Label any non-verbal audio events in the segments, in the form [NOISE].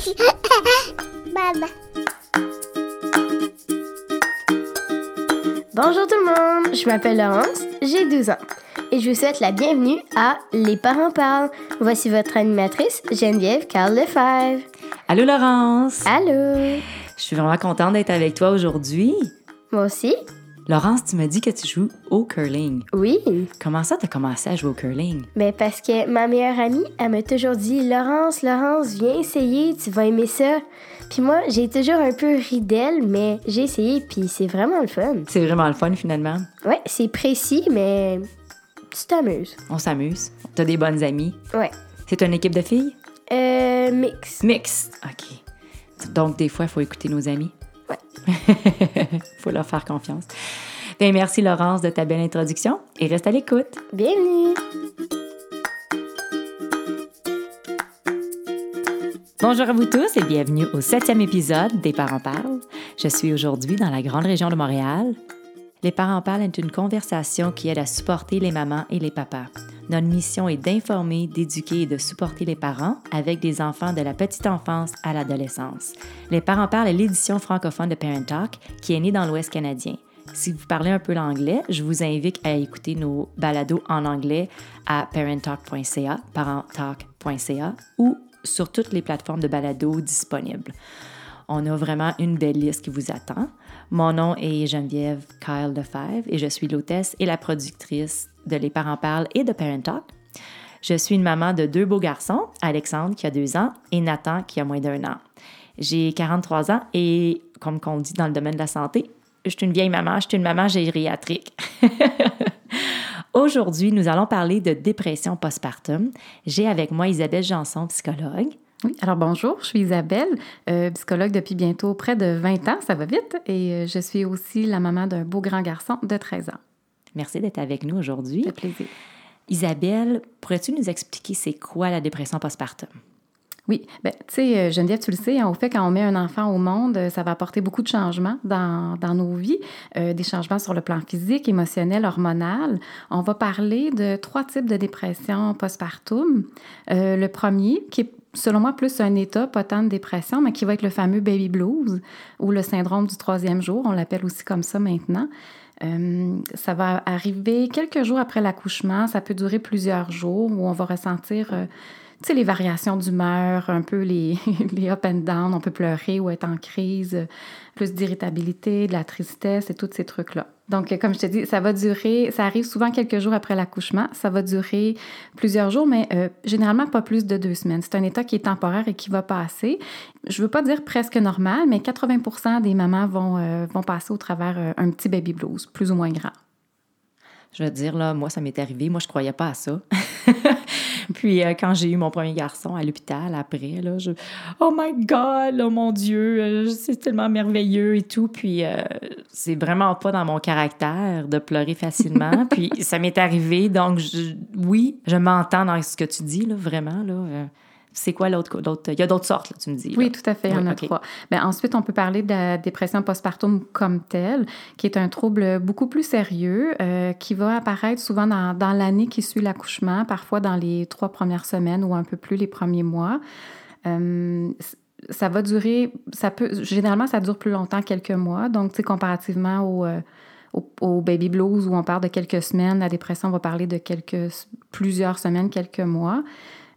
[LAUGHS] Maman. Bonjour tout le monde, je m'appelle Laurence, j'ai 12 ans et je vous souhaite la bienvenue à Les parents parlent. Voici votre animatrice Geneviève Carl Lefebvre. Allô Laurence! Allô! Je suis vraiment contente d'être avec toi aujourd'hui. Moi aussi? Laurence, tu m'as dit que tu joues au curling. Oui. Comment ça, tu as commencé à jouer au curling? Mais parce que ma meilleure amie, elle m'a toujours dit Laurence, Laurence, viens essayer, tu vas aimer ça. Puis moi, j'ai toujours un peu ri d'elle, mais j'ai essayé, puis c'est vraiment le fun. C'est vraiment le fun finalement. Ouais, c'est précis, mais tu t'amuses. On s'amuse. T'as des bonnes amies. Ouais. C'est une équipe de filles? Euh, mix. Mix. OK. Donc, des fois, il faut écouter nos amis. Ouais. [LAUGHS] faut leur faire confiance. Bien, merci Laurence de ta belle introduction et reste à l'écoute. Bienvenue. Bonjour à vous tous et bienvenue au septième épisode des Parents parlent. Je suis aujourd'hui dans la grande région de Montréal. Les Parents parlent est une conversation qui aide à supporter les mamans et les papas. Notre mission est d'informer, d'éduquer et de supporter les parents avec des enfants de la petite enfance à l'adolescence. Les Parents parlent est l'édition francophone de Parent Talk qui est née dans l'Ouest canadien. Si vous parlez un peu l'anglais, je vous invite à écouter nos balados en anglais à parenttalk.ca, parenttalk.ca ou sur toutes les plateformes de balado disponibles. On a vraiment une belle liste qui vous attend. Mon nom est Geneviève Kyle Lefebvre et je suis l'hôtesse et la productrice de Les Parents Parlent et de Parent Talk. Je suis une maman de deux beaux garçons, Alexandre qui a deux ans et Nathan qui a moins d'un an. J'ai 43 ans et, comme on dit dans le domaine de la santé, je suis une vieille maman, je suis une maman gériatrique. [LAUGHS] Aujourd'hui, nous allons parler de dépression postpartum. J'ai avec moi Isabelle Janson, psychologue. Oui, alors bonjour, je suis Isabelle, euh, psychologue depuis bientôt près de 20 ans, ça va vite, et euh, je suis aussi la maman d'un beau grand garçon de 13 ans. Merci d'être avec nous aujourd'hui. Ça plaisir. Isabelle, pourrais-tu nous expliquer c'est quoi la dépression postpartum? Oui, ben, tu sais, euh, Geneviève, tu le sais, hein, au fait, quand on met un enfant au monde, ça va apporter beaucoup de changements dans, dans nos vies, euh, des changements sur le plan physique, émotionnel, hormonal. On va parler de trois types de dépression postpartum. Euh, le premier, qui est selon moi, plus un état, pas tant de dépression, mais qui va être le fameux baby blues ou le syndrome du troisième jour, on l'appelle aussi comme ça maintenant. Euh, ça va arriver quelques jours après l'accouchement, ça peut durer plusieurs jours où on va ressentir euh, tu sais, les variations d'humeur, un peu les, [LAUGHS] les up and down, on peut pleurer ou être en crise, plus d'irritabilité, de la tristesse et tous ces trucs-là. Donc, comme je te dis, ça va durer, ça arrive souvent quelques jours après l'accouchement, ça va durer plusieurs jours, mais euh, généralement pas plus de deux semaines. C'est un état qui est temporaire et qui va passer. Je veux pas dire presque normal, mais 80% des mamans vont, euh, vont passer au travers euh, un petit baby blues, plus ou moins grand. Je veux dire, là, moi, ça m'est arrivé. Moi, je croyais pas à ça. [LAUGHS] [LAUGHS] Puis euh, quand j'ai eu mon premier garçon à l'hôpital après, là, je Oh my God, oh mon Dieu, euh, c'est tellement merveilleux et tout. Puis euh, c'est vraiment pas dans mon caractère de pleurer facilement. [LAUGHS] Puis ça m'est arrivé, donc je, oui, je m'entends dans ce que tu dis, là, vraiment. Là, c'est quoi l'autre? Il y a d'autres sortes, là, tu me dis. là. Oui, tout à fait, il y en a trois. Ben, ensuite, on peut parler de la dépression postpartum comme telle, qui est un trouble beaucoup plus sérieux, euh, qui va apparaître souvent dans, dans l'année qui suit l'accouchement, parfois dans les trois premières semaines ou un peu plus les premiers mois. Euh, ça va durer, ça peut, généralement, ça dure plus longtemps, quelques mois. Donc, tu sais, comparativement au, euh, au, au baby blues où on parle de quelques semaines, la dépression on va parler de quelques, plusieurs semaines, quelques mois.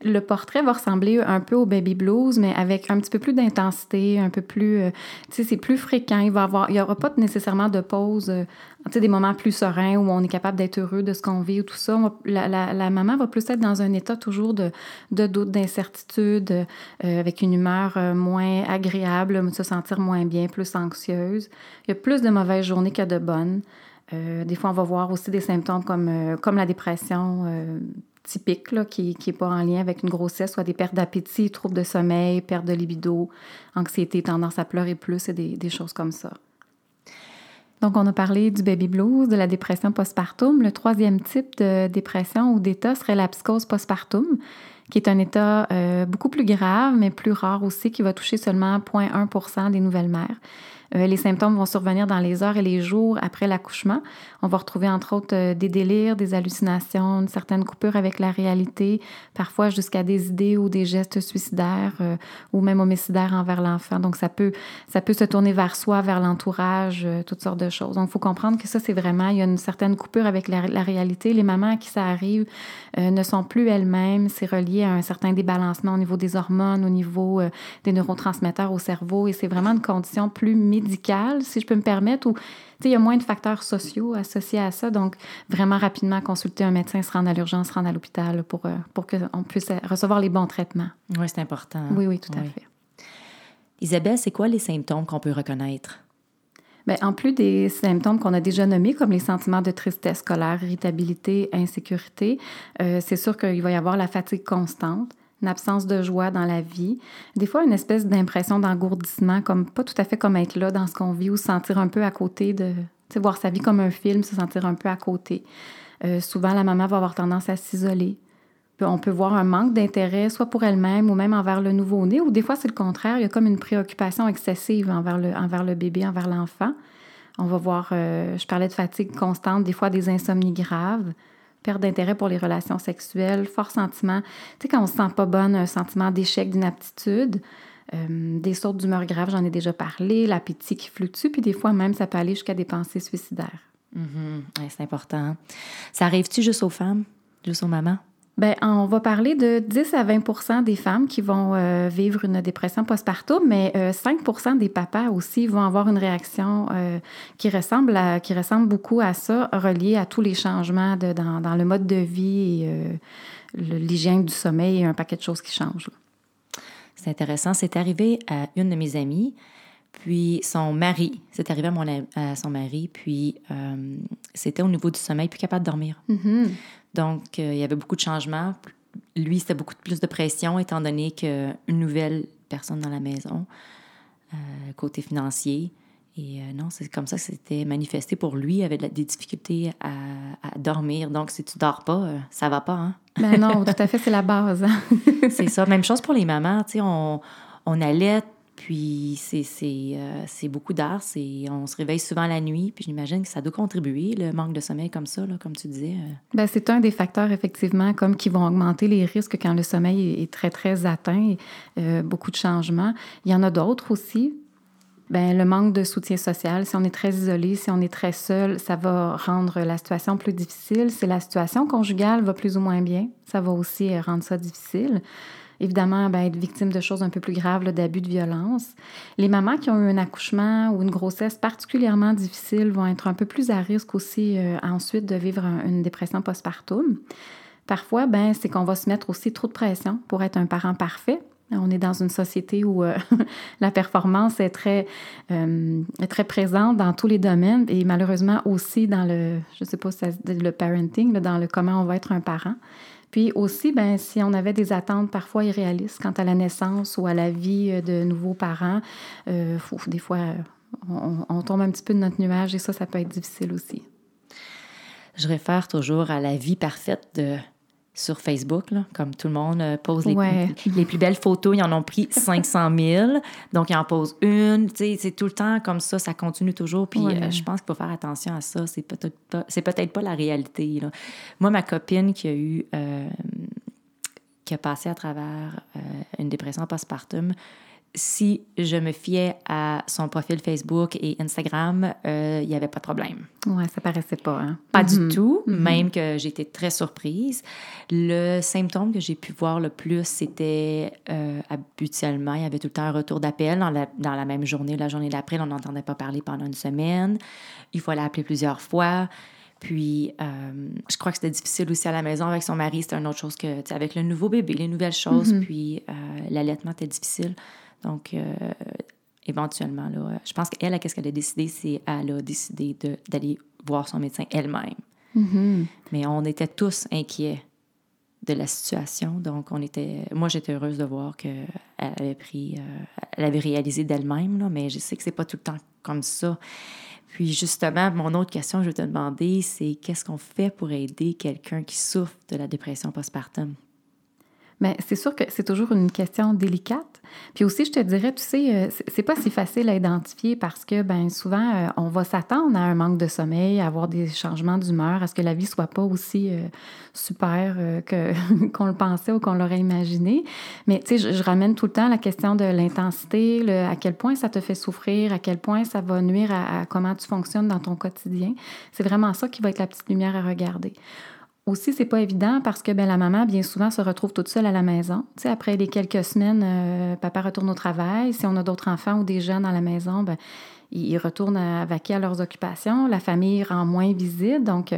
Le portrait va ressembler un peu au baby blues, mais avec un petit peu plus d'intensité, un peu plus, euh, tu sais, c'est plus fréquent. Il va avoir, il y aura pas nécessairement de pause, euh, tu sais, des moments plus sereins où on est capable d'être heureux de ce qu'on vit ou tout ça. La, maman va plus être dans un état toujours de, de doute, d'incertitude, euh, avec une humeur moins agréable, se sentir moins bien, plus anxieuse. Il y a plus de mauvaises journées que de bonnes. Des fois, on va voir aussi des symptômes comme, comme la dépression typique, qui n'est pas en lien avec une grossesse, soit des pertes d'appétit, troubles de sommeil, perte de libido, anxiété, tendance à pleurer plus et des, des choses comme ça. Donc, on a parlé du baby blues, de la dépression postpartum. Le troisième type de dépression ou d'état serait la psychose postpartum, qui est un état euh, beaucoup plus grave, mais plus rare aussi, qui va toucher seulement 0,1% des nouvelles mères. Euh, les symptômes vont survenir dans les heures et les jours après l'accouchement. On va retrouver entre autres euh, des délires, des hallucinations, une certaine coupure avec la réalité, parfois jusqu'à des idées ou des gestes suicidaires euh, ou même homicidaires envers l'enfant. Donc ça peut, ça peut se tourner vers soi, vers l'entourage, toutes sortes de choses. Donc il faut comprendre que ça, c'est vraiment, il y a une certaine coupure avec la, réalité. Les mamans à qui ça arrive ne sont plus elles-mêmes. C'est relié à un certain débalancement au niveau des hormones, au niveau des neurotransmetteurs au cerveau et c'est vraiment une condition plus médicale, si je peux me permettre, où il y a moins de facteurs sociaux associés à ça. Donc, vraiment rapidement consulter un médecin, se rendre à l'urgence, se rendre à l'hôpital pour, euh, pour qu'on puisse recevoir les bons traitements. Oui, c'est important. Oui, oui, tout à fait. Isabelle, c'est quoi les symptômes qu'on peut reconnaître? Bien, en plus des symptômes qu'on a déjà nommés, comme les sentiments de tristesse, colère, irritabilité, insécurité, euh, c'est sûr qu'il va y avoir la fatigue constante, une absence de joie dans la vie. Des fois, une espèce d'impression d'engourdissement, comme pas tout à fait comme être là dans ce qu'on vit ou se sentir un peu à côté de, voir sa vie comme un film, se sentir un peu à côté. Euh, souvent, la maman va avoir tendance à s'isoler. On peut voir un manque d'intérêt, soit pour elle-même ou même envers le nouveau-né, ou des fois, c'est le contraire. Il y a comme une préoccupation excessive envers le, envers le bébé, envers l'enfant. On va voir, euh, je parlais de fatigue constante, des fois des insomnies graves perte d'intérêt pour les relations sexuelles, fort sentiment, tu sais, quand on se sent pas bonne, un sentiment d'échec, d'inaptitude, euh, des sortes d'humeur graves, j'en ai déjà parlé, l'appétit qui fluctue, puis des fois même, ça peut aller jusqu'à des pensées suicidaires. Mm-hmm. c'est important. Ça arrive-tu juste aux femmes, juste aux mamans? Bien, on va parler de 10 à 20% des femmes qui vont euh, vivre une dépression postpartum, mais 5% euh, des papas aussi vont avoir une réaction euh, qui, ressemble à, qui ressemble beaucoup à ça, reliée à tous les changements de, dans, dans, le mode de vie et l'hygiène du sommeil et un paquet de choses qui changent. C'est intéressant. C'est arrivé à une de mes amies, puis son mari, c'est arrivé à, mon, à son mari, puis c'était au niveau du sommeil, plus capable de dormir. Mm-hmm. Donc, euh, il y avait beaucoup de changements. Lui, c'était beaucoup plus de pression, étant donné qu'une nouvelle personne dans la maison, euh, côté financier. Et euh, non, c'est comme ça que c'était manifesté pour lui, il avait des difficultés à, dormir. Donc, si tu dors pas, ça va pas, hein? Ben non, tout à fait, c'est la base. Hein. [LAUGHS] c'est ça. Même chose pour les mamans, tu sais, on, on allait puis euh, c'est beaucoup d'air, on se réveille souvent la nuit, puis j'imagine que ça doit contribuer, le manque de sommeil comme ça, là, comme tu disais. Euh. Bien, c'est un des facteurs, effectivement, comme qui vont augmenter les risques quand le sommeil est très, très atteint, euh, beaucoup de changements. Il y en a d'autres aussi. Bien, le manque de soutien social, si on est très isolé, si on est très seul, ça va rendre la situation plus difficile. Si la situation conjugale va plus ou moins bien, ça va aussi rendre ça difficile évidemment ben, être victime de choses un peu plus graves, d'abus de violence. Les mamans qui ont eu un accouchement ou une grossesse particulièrement difficile vont être un peu plus à risque aussi euh, ensuite de vivre une dépression postpartum. Parfois, ben, c'est qu'on va se mettre aussi trop de pression pour être un parent parfait. On est dans une société où euh, [LAUGHS] la performance est très, euh, très présente dans tous les domaines et malheureusement aussi dans le, je sais pas le parenting, dans le comment on va être un parent. Puis aussi, ben, si on avait des attentes parfois irréalistes quant à la naissance ou à la vie euh, de nouveaux parents, euh, des fois, on, tombe un petit peu de notre nuage et ça, ça peut être difficile aussi. Je réfère toujours à la vie parfaite de sur Facebook, là, comme tout le monde euh, pose les, [LAUGHS] les, plus belles photos. Ils en ont pris 500 000. Donc, ils en posent une. C'est tout le temps comme ça. Ça continue toujours. Puis, euh, je pense qu'il faut faire attention à ça. C'est peut-être pas, peut pas la réalité. Là. Moi, ma copine qui a eu... Euh, qui a passé à travers une dépression postpartum, si je me fiais à son profil Facebook et Instagram, euh, il n'y avait pas de problème. Oui, ça paraissait pas. Hein? Pas du mm-hmm. tout, mm-hmm. même que j'étais très surprise. Le symptôme que j'ai pu voir le plus, c'était euh, habituellement, il y avait tout le temps un retour d'appel dans la, dans la même journée. La journée d'après, on n'entendait pas parler pendant une semaine. Il fallait appeler plusieurs fois. Puis, euh, je crois que c'était difficile aussi à la maison avec son mari. C'était une autre chose que, avec le nouveau bébé, les nouvelles choses. Mm-hmm. Puis, l'allaitement était difficile. Donc, euh, éventuellement, là, je pense qu'elle, qu'est-ce qu'elle a décidé, c'est qu'elle a décidé d'aller voir son médecin elle-même. Mm-hmm. Mais on était tous inquiets de la situation. Donc, on était. Moi, j'étais heureuse de voir qu'elle avait pris. Euh, elle avait réalisé d'elle-même, mais je sais que c'est pas tout le temps comme ça. Puis, justement, mon autre question que je vais te demander, c'est qu'est-ce qu'on fait pour aider quelqu'un qui souffre de la dépression postpartum? Mais c'est sûr que c'est toujours une question délicate. Puis aussi, je te dirais, tu sais, euh, c'est pas si facile à identifier parce que, ben souvent, euh, on va s'attendre à un manque de sommeil, à avoir des changements d'humeur, à ce que la vie soit pas aussi euh, super que [LAUGHS] qu'on le pensait ou qu'on l'aurait imaginé. Mais tu sais, je, ramène tout le temps la question de l'intensité, à quel point ça te fait souffrir, à quel point ça va nuire à comment tu fonctionnes dans ton quotidien. C'est vraiment ça qui va être la petite lumière à regarder. Aussi, c'est pas évident parce que ben, la maman, bien souvent, se retrouve toute seule à la maison. Tu après les quelques semaines, euh, papa retourne au travail. Si on a d'autres enfants ou des jeunes à la maison, ben, ils retournent à vaquer à leurs occupations. La famille rend moins visite. Donc, euh,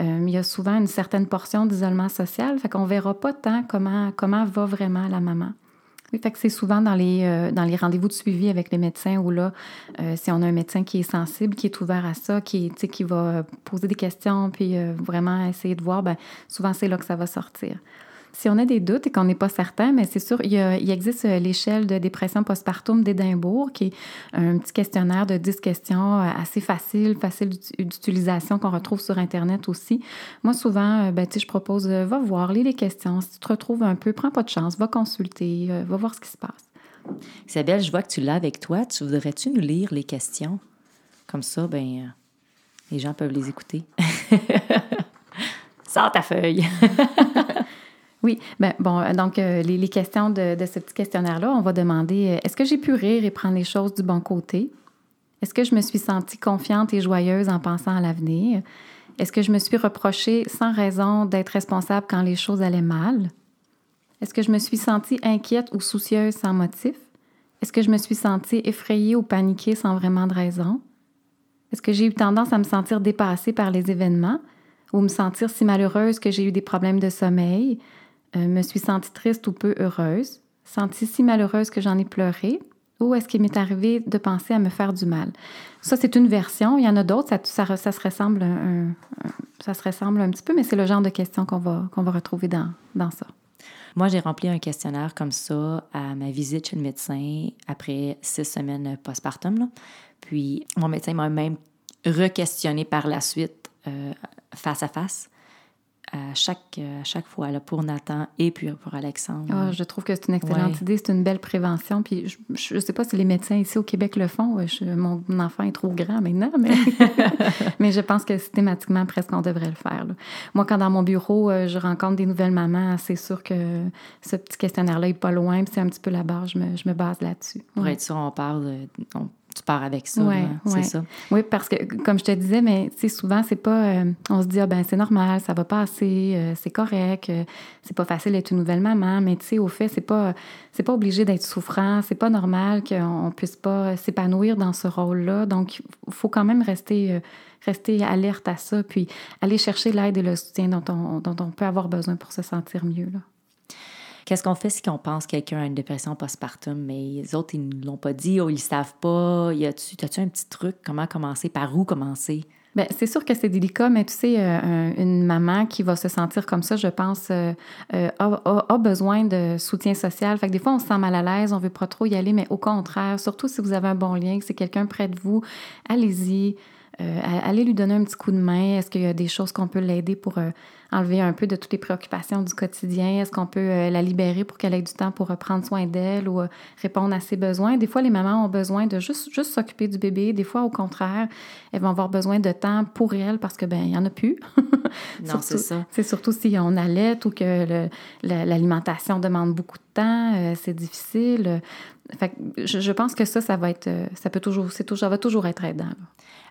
il y a souvent une certaine portion d'isolement social. Fait qu'on verra pas tant comment, comment va vraiment la maman. Fait que c'est souvent dans les, euh, dans les rendez-vous de suivi avec les médecins où là, euh, si on a un médecin qui est sensible, qui est ouvert à ça, qui, qui va poser des questions, puis euh, vraiment essayer de voir, ben, souvent c'est là que ça va sortir. Si on a des doutes et qu'on n'est pas certain, mais c'est sûr, il, existe euh, l'échelle de dépression postpartum d'Édimbourg, qui est un petit questionnaire de 10 questions euh, assez facile, facile d'utilisation qu'on retrouve sur Internet aussi. Moi, souvent, euh, ben, je propose, va voir, lis les questions. Si tu te retrouves un peu, prends pas de chance, va consulter, va voir ce qui se passe. Isabelle, je vois que tu l'as avec toi. Tu voudrais-tu nous lire les questions? Comme ça, ben, les gens peuvent les écouter. [LAUGHS] Sors ta feuille. [LAUGHS] Oui, ben, bon, euh, donc euh, les, questions de, ce petit questionnaire-là, on va demander euh, est-ce que j'ai pu rire et prendre les choses du bon côté? Est-ce que je me suis sentie confiante et joyeuse en pensant à l'avenir? Est-ce que je me suis reproché sans raison d'être responsable quand les choses allaient mal? Est-ce que je me suis sentie inquiète ou soucieuse sans motif? Est-ce que je me suis sentie effrayée ou paniquée sans vraiment de raison? Est-ce que j'ai eu tendance à me sentir dépassée par les événements ou me sentir si malheureuse que j'ai eu des problèmes de sommeil? Euh, me suis sentie triste ou peu heureuse, sentie si malheureuse que j'en ai pleuré, ou est-ce qu'il m'est arrivé de penser à me faire du mal? Ça, c'est une version. Il y en a d'autres, ça, se ressemble un, ça se ressemble un petit peu, mais c'est le genre de questions qu'on va, qu'on va retrouver dans, dans ça. Moi, j'ai rempli un questionnaire comme ça à ma visite chez le médecin après six semaines postpartum. Puis, mon médecin m'a même re-questionné par la suite euh, face à face à chaque, à chaque fois là, pour Nathan et puis pour Alexandre. Ah, je trouve que c'est une excellente idée, c'est une belle prévention. Puis je ne sais pas si les médecins ici au Québec le font. mon enfant est trop grand maintenant, mais, [LAUGHS] mais je pense que systématiquement, presque, on devrait le faire. Moi, quand dans mon bureau, euh, je rencontre des nouvelles mamans, c'est sûr que ce petit questionnaire-là n'est pas loin, puis c'est un petit peu la base, je me, je me base là-dessus. Pour être sûr, on parle, tu pars avec ça. Oui, c'est ça. Oui, parce que, comme je te disais, mais souvent, c'est pas. Euh, on se dit, ah, ben, c'est normal, ça va passer, euh, c'est correct, euh, c'est pas facile d'être une nouvelle maman, mais tu sais, au fait, c'est pas, c'est pas obligé d'être souffrant, c'est pas normal qu'on puisse pas s'épanouir dans ce rôle-là. Donc, il faut quand même rester, rester alerte à ça, puis aller chercher l'aide et le soutien dont on, dont on peut avoir besoin pour se sentir mieux. Là. Qu'est-ce qu'on fait si on pense que quelqu'un a une dépression postpartum, mais les autres, ils ne l'ont pas dit ou ils ne savent pas? Y a-tu, as-tu un petit truc? Comment commencer? Par où commencer? Bien, c'est sûr que c'est délicat, mais tu sais, euh, une maman qui va se sentir comme ça, je pense, euh, euh, a, besoin de soutien social. Fait que des fois, on se sent mal à l'aise, on veut pas trop y aller, mais au contraire, surtout si vous avez un bon lien, que c'est quelqu'un près de vous, allez-y. Allez lui donner un petit coup de main. Est-ce qu'il y a des choses qu'on peut l'aider pour enlever un peu de toutes les préoccupations du quotidien? Est-ce qu'on peut euh, la libérer pour qu'elle ait du temps pour prendre soin d'elle ou euh, répondre à ses besoins? Des fois, les mamans ont besoin de juste, juste s'occuper du bébé. Des fois, au contraire, elles vont avoir besoin de temps pour elles parce que ben il n'y en a plus. [LAUGHS] non, c'est ça. C'est surtout si on allait ou que l'alimentation demande beaucoup de temps, euh, c'est difficile. Fait je, pense que ça, ça va être, ça peut toujours, c'est toujours, ça va toujours être aidant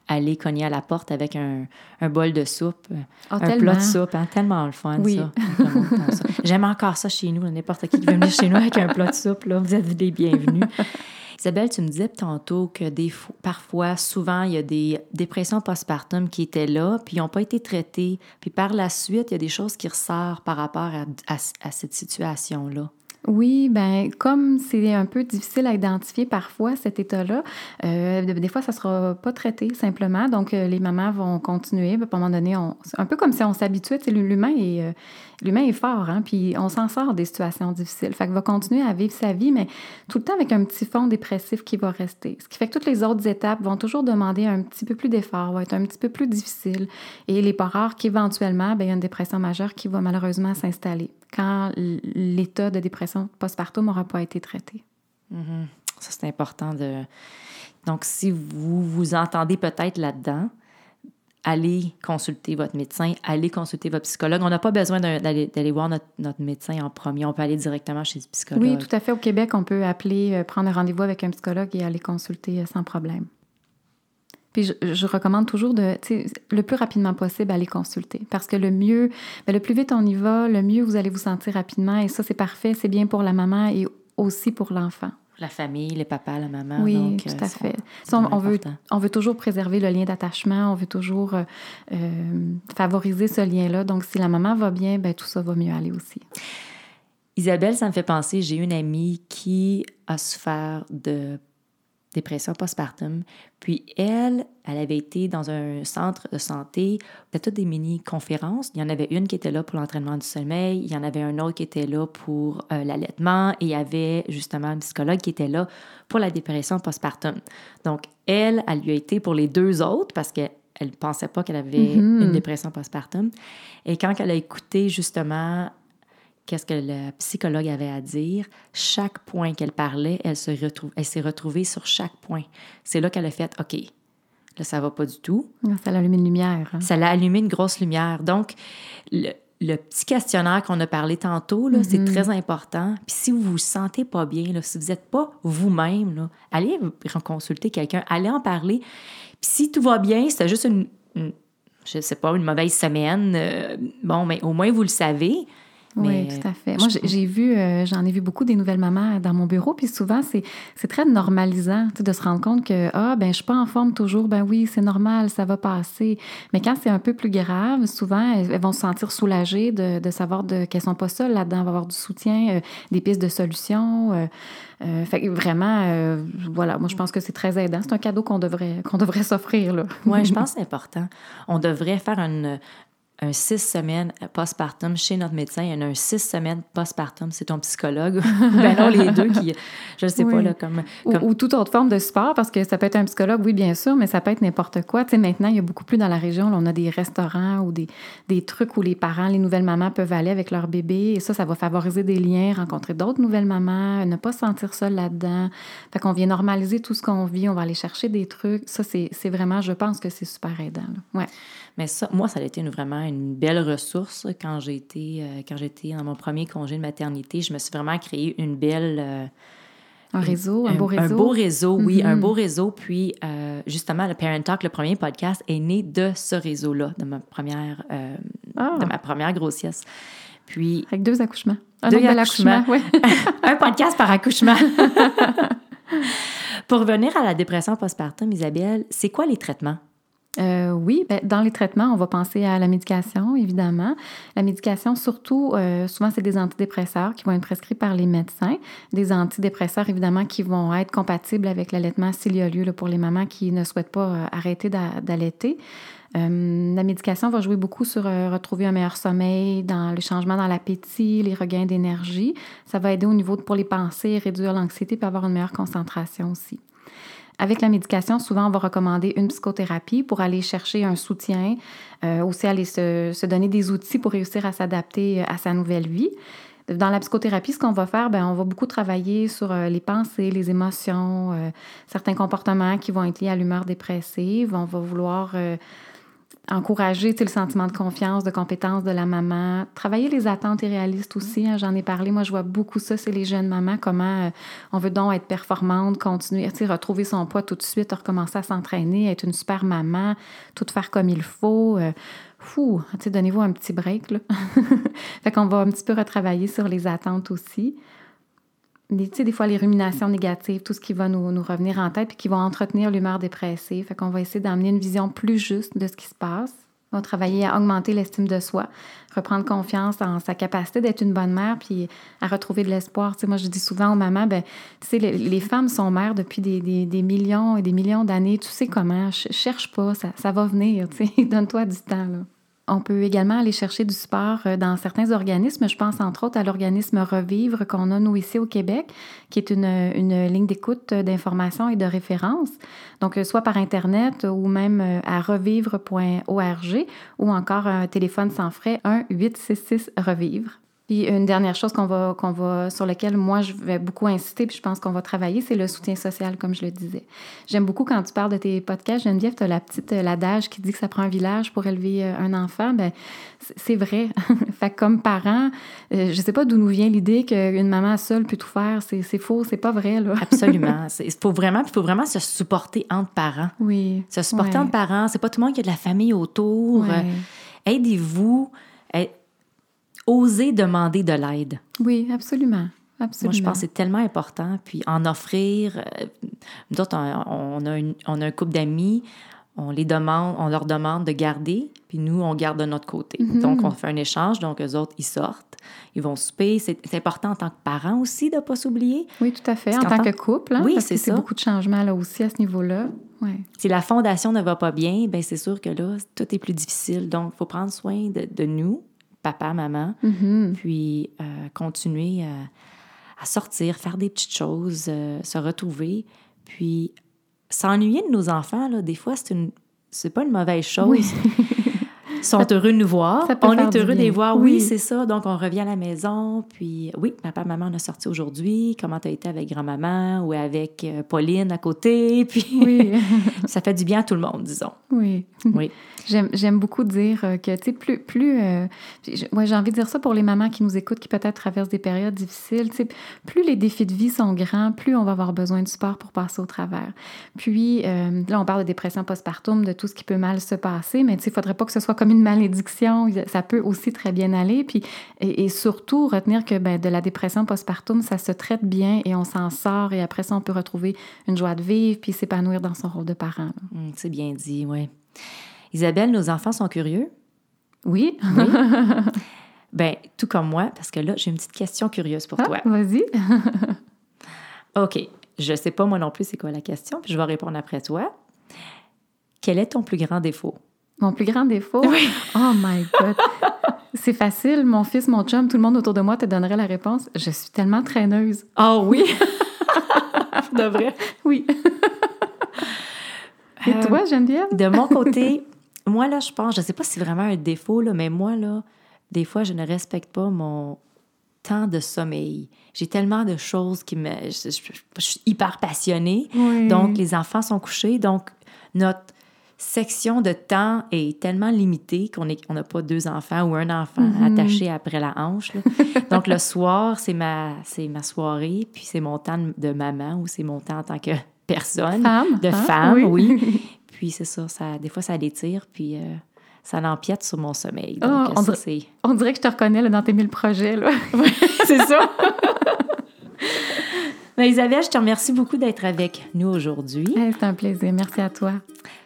aller cogner à la porte avec un, un bol de soupe, oh, un plat de soupe. Hein, tellement le fun, ça. J'aime encore ça chez nous. N'importe qui veut venir chez nous avec un plat de soupe, là, vous êtes des bienvenus. Isabelle, tu me disais tantôt que des, parfois, souvent, il y a des dépressions postpartum qui étaient là, puis ils n'ont pas été traitées. Puis par la suite, il y a des choses qui ressortent par rapport à, à cette situation-là. Oui, ben comme c'est un peu difficile à identifier parfois cet état-là, euh, des fois ça sera pas traité simplement, donc euh, les mamans vont continuer. À un moment donné, on, un peu comme si on s'habituait. L'humain est euh, l'humain est fort, hein, puis on s'en sort des situations difficiles. Fait qu'il va continuer à vivre sa vie, mais tout le temps avec un petit fond dépressif qui va rester. Ce qui fait que toutes les autres étapes vont toujours demander un petit peu plus d'effort, vont être un petit peu plus difficiles. Et il n'est pas rare qu'éventuellement, ben, il y a une dépression majeure qui va malheureusement s'installer. Quand l'état de dépression postpartum n'aura pas été traité. Mm-hmm. Ça, c'est important de. Donc, si vous vous entendez peut-être là-dedans, allez consulter votre médecin, allez consulter votre psychologue. On n'a pas besoin d'aller voir notre, médecin en premier. On peut aller directement chez le psychologue. Oui, tout à fait. Au Québec, on peut appeler, euh, prendre un rendez-vous avec un psychologue et aller consulter euh, sans problème. Puis je, recommande toujours de, le plus rapidement possible, aller consulter. Parce que le mieux, ben, le plus vite on y va, le mieux vous allez vous sentir rapidement. Et ça, c'est parfait. C'est bien pour la maman et aussi pour l'enfant. La famille, les papas, la maman. Oui, tout à euh, fait. on, veut, on veut toujours préserver le lien d'attachement, on veut toujours euh, euh, favoriser ce lien-là. Donc, si la maman va bien, ben, tout ça va mieux aller aussi. Isabelle, ça me fait penser, j'ai une amie qui a souffert de dépression postpartum. Puis elle, elle avait été dans un centre de santé, c'était toutes des mini-conférences. Il y en avait une qui était là pour l'entraînement du sommeil, il y en avait un autre qui était là pour euh, l'allaitement et il y avait justement un psychologue qui était là pour la dépression postpartum. Donc elle, elle lui a été pour les deux autres parce qu'elle ne pensait pas qu'elle avait mm-hmm. une dépression postpartum. Et quand elle a écouté justement qu'est-ce que le psychologue avait à dire. Chaque point qu'elle parlait, elle se retrouve, elle s'est retrouvée sur chaque point. C'est là qu'elle a fait, OK, là, ça va pas du tout. Ça l'a allumé une lumière. Hein. Ça l'a allumé une grosse lumière. Donc, le, petit questionnaire qu'on a parlé tantôt, là, c'est mm-hmm. très important. Puis si vous vous sentez pas bien, là, si vous n'êtes pas vous-même, allez consulter quelqu'un, allez en parler. Puis si tout va bien, c'est juste une, je sais pas, une mauvaise semaine, euh, bon, mais au moins vous le savez. Oui, tout à fait. Moi, j'ai vu, euh, j'en ai vu beaucoup des nouvelles mamans dans mon bureau, puis souvent, c'est très normalisant de se rendre compte que, ah, ben, je suis pas en forme toujours, ben oui, c'est normal, ça va passer. Mais quand c'est un peu plus grave, souvent, elles, vont se sentir soulagées de, de savoir qu'elles sont pas seules là-dedans, vont avoir du soutien, euh, des pistes de solutions. Euh, fait vraiment, voilà, moi, je pense que c'est très aidant. C'est un cadeau qu'on devrait, qu'on devrait [LAUGHS] s'offrir, là. Oui, je pense que c'est important. On devrait faire une, un six semaines postpartum chez notre médecin, il y en a un six semaines postpartum, c'est ton psychologue. [LAUGHS] ben non, les deux qui, je ne sais pas, là, comme, Ou, toute autre forme de support, parce que ça peut être un psychologue, oui, bien sûr, mais ça peut être n'importe quoi. Tu sais, maintenant, il y a beaucoup plus dans la région, on a des restaurants ou des, des trucs où les parents, les nouvelles mamans peuvent aller avec leur bébé, et ça, ça va favoriser des liens, rencontrer d'autres nouvelles mamans, ne pas se sentir seule là-dedans. Fait qu'on vient normaliser tout ce qu'on vit, on va aller chercher des trucs. Ça, c'est vraiment, je pense que c'est super aidant. Ouais. Mais ça, moi, ça a été vraiment une belle ressource quand j'ai été, euh, quand j'étais dans mon premier congé de maternité. Je me suis vraiment créé une belle... Euh, un réseau, un, beau réseau? Un beau réseau, oui, un mm-hmm. beau réseau. Puis, euh, justement, le Parent Talk, le premier podcast, est né de ce réseau-là, de ma première, ah. de ma première grossesse. Puis... Avec deux accouchements. Un deux accouchements. [LAUGHS] un podcast par accouchement. [LAUGHS] Pour revenir à la dépression postpartum, Isabelle, c'est quoi les traitements? Euh, oui, ben, dans les traitements, on va penser à la médication, évidemment. La médication, surtout, euh, souvent, c'est des antidépresseurs qui vont être prescrits par les médecins. Des antidépresseurs, évidemment, qui vont être compatibles avec l'allaitement s'il y a lieu pour les mamans qui ne souhaitent pas euh, arrêter d'allaiter. la médication va jouer beaucoup sur retrouver un meilleur sommeil, dans le changement dans l'appétit, les regains d'énergie. Ça va aider au niveau pour les pensées, réduire l'anxiété et avoir une meilleure concentration aussi. Avec la médication, souvent, on va recommander une psychothérapie pour aller chercher un soutien, euh, aussi aller se, donner des outils pour réussir à s'adapter euh, à sa nouvelle vie. Dans la psychothérapie, ce qu'on va faire, ben, on va beaucoup travailler sur euh, les pensées, les émotions, certains comportements qui vont être liés à l'humeur dépressive. On va vouloir encourager le sentiment de confiance, de compétence de la maman, travailler les attentes irréalistes aussi. Hein, j'en ai parlé, moi je vois beaucoup ça, c'est les jeunes mamans, comment euh, on veut donc être performante, continuer, retrouver son poids tout de suite, recommencer à s'entraîner, être une super maman, tout faire comme il faut. Euh, donnez-vous un petit break. Là. [LAUGHS] fait qu'on va un petit peu retravailler sur les attentes aussi des, des fois les ruminations négatives, tout ce qui va nous, nous revenir en tête puis qui va entretenir l'humeur dépressive. Fait qu'on va essayer d'amener une vision plus juste de ce qui se passe. On va travailler à augmenter l'estime de soi, reprendre confiance en sa capacité d'être une bonne mère puis à retrouver de l'espoir. moi, je dis souvent aux mamans, ben, tu sais, les, femmes sont mères depuis des, des, des millions et des millions d'années. Tu sais comment, cherche pas, ça, ça va venir, tu sais, [LAUGHS] donne-toi du temps, là. On peut également aller chercher du support euh, dans certains organismes. Je pense entre autres à l'organisme Revivre qu'on a nous ici au Québec, qui est une, une ligne d'écoute d'information et de référence. Donc, euh, soit par Internet ou même euh, à revivre.org ou encore un téléphone sans frais 1-866-REVIVRE. Puis une dernière chose qu'on va, qu'on va, sur laquelle moi je vais beaucoup insister, puis je pense qu'on va travailler, c'est le soutien social, comme je le disais. J'aime beaucoup quand tu parles de tes podcasts, Geneviève, tu as la petite euh, l'adage qui dit que ça prend un village pour élever euh, un enfant. Ben c'est vrai. [LAUGHS] fait que comme parent, euh, je sais pas d'où nous vient l'idée qu'une maman seule peut tout faire. C'est, c'est faux, c'est pas vrai là. Absolument. [LAUGHS] Il faut vraiment, faut vraiment se supporter entre parents. Oui. Se supporter entre parents. C'est pas tout le monde qui a de la famille autour. Aidez-vous oser demander de l'aide. Oui, absolument. Absolument. Moi, je pense que c'est tellement important. Puis en offrir, euh, nous autres, on, a, une, on a un couple d'amis, on les demande, on leur demande de garder, puis nous, on garde de notre côté. Mhm. Donc, on fait un échange, donc eux autres, ils sortent, ils vont souper. C'est important en tant que parent aussi de ne pas s'oublier. Oui, tout à fait. En tant que couple, hein, oui, c'est ça. beaucoup de changements là aussi à ce niveau-là. Ouais. Si la fondation ne va pas bien, ben c'est sûr que là, tout est plus difficile. Donc, il faut prendre soin de, de nous, papa, maman, Mhm. puis euh, continuer à, à sortir, faire des petites choses, euh, se retrouver, puis s'ennuyer de nos enfants, là, des fois, c'est une c'est pas une mauvaise chose. Oui. [LAUGHS] Sont heureux de nous voir. On est heureux de les voir. Oui, Oui. c'est ça. Donc, on revient à la maison. Puis, oui, papa, maman, on a sorti aujourd'hui. Comment tu as été avec grand-maman ou avec euh, Pauline à côté? [LAUGHS] Puis, Oui. [LAUGHS] ça fait du bien à tout le monde, disons. oui. Oui. J'aime, beaucoup dire euh, que, tu sais, plus... plus euh, ouais, j'ai envie de dire ça pour les mamans qui nous écoutent, qui peut-être traversent des périodes difficiles. Tu sais, plus les défis de vie sont grands, plus on va avoir besoin de support pour passer au travers. Puis, euh, là, on parle de dépression postpartum, de tout ce qui peut mal se passer, mais tu sais, il faudrait pas que ce soit comme une malédiction. Ça peut aussi très bien aller. Puis, et, et surtout, retenir que ben, de la dépression postpartum, ça se traite bien et on s'en sort. Et après ça, on peut retrouver une joie de vivre puis s'épanouir dans son rôle de parent. Hum, c'est bien dit, oui. Isabelle, nos enfants sont curieux? Oui? Oui? [LAUGHS] ben, tout comme moi, parce que là, j'ai une petite question curieuse pour Ah, toi. Vas-y. [LAUGHS] OK. Je sais pas moi non plus c'est quoi la question, puis je vais répondre après toi. Quel est ton plus grand défaut? Mon plus grand défaut? [LAUGHS] Oh my God! C'est facile. Mon fils, mon chum, tout le monde autour de moi te donnerait la réponse. Je suis tellement traîneuse. Ah oui! [LAUGHS] de vrai? Oui. Et Euh, toi, Geneviève? De mon côté, moi, là, je pense, je sais pas si c'est vraiment un défaut, là, mais moi, là, des fois, je ne respecte pas mon temps de sommeil. J'ai tellement de choses qui me... Je, je- je suis hyper passionnée. Oui. Donc, les enfants sont couchés. Donc, notre section de temps est tellement limitée qu'on est- on n'a pas deux enfants ou un enfant Mhm. attaché après la hanche. là. [LAUGHS] Donc, le soir, c'est ma, c'est ma soirée, puis c'est mon temps de- de maman ou c'est mon temps en tant que personne. Femme. De hein? femme, oui. [LAUGHS] Puis c'est ça, ça, des fois, ça l'étire, puis euh, ça l'empiète sur mon sommeil. Donc, Ah, on ça, dirait- c'est... On dirait que je te reconnais là, dans tes mille projets. Là. [LAUGHS] c'est ça. Mais Isabelle, je te remercie beaucoup d'être avec nous aujourd'hui. Hey, C'est un plaisir. Merci à toi.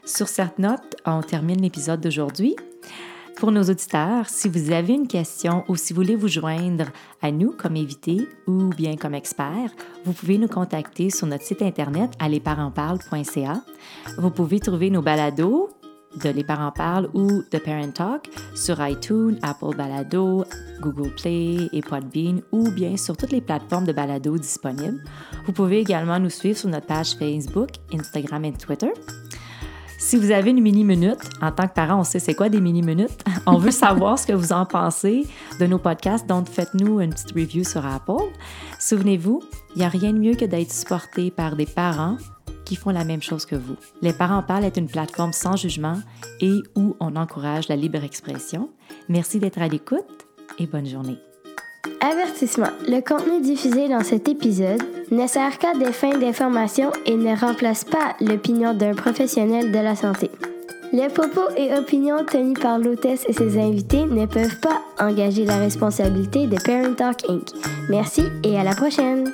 Sur cette note, on termine l'épisode d'aujourd'hui. Pour nos auditeurs, si vous avez une question ou si vous voulez vous joindre à nous comme invité ou bien comme expert, vous pouvez nous contacter sur notre site internet à lesparentsparlent.ca. Vous pouvez trouver nos balados de Les Parents Parlent ou de Parent Talk sur iTunes, Apple Balado, Google Play et Podbean ou bien sur toutes les plateformes de balado disponibles. Vous pouvez également nous suivre sur notre page Facebook, Instagram et Twitter. Si vous avez une mini-minute, en tant que parent, on sait c'est quoi des mini-minutes. [LAUGHS] On veut savoir ce que vous en pensez de nos podcasts, donc faites-nous une petite review sur Apple. Souvenez-vous, il n'y a rien de mieux que d'être supporté par des parents font la même chose que vous. Les Parents Parlent est une plateforme sans jugement et où on encourage la libre expression. Merci d'être à l'écoute et bonne journée. Avertissement. Le contenu diffusé dans cet épisode ne sert qu'à des fins d'information et ne remplace pas l'opinion d'un professionnel de la santé. Les propos et opinions tenus par l'hôtesse et ses invités ne peuvent pas engager la responsabilité de Parent Talk Inc. Merci et à la prochaine!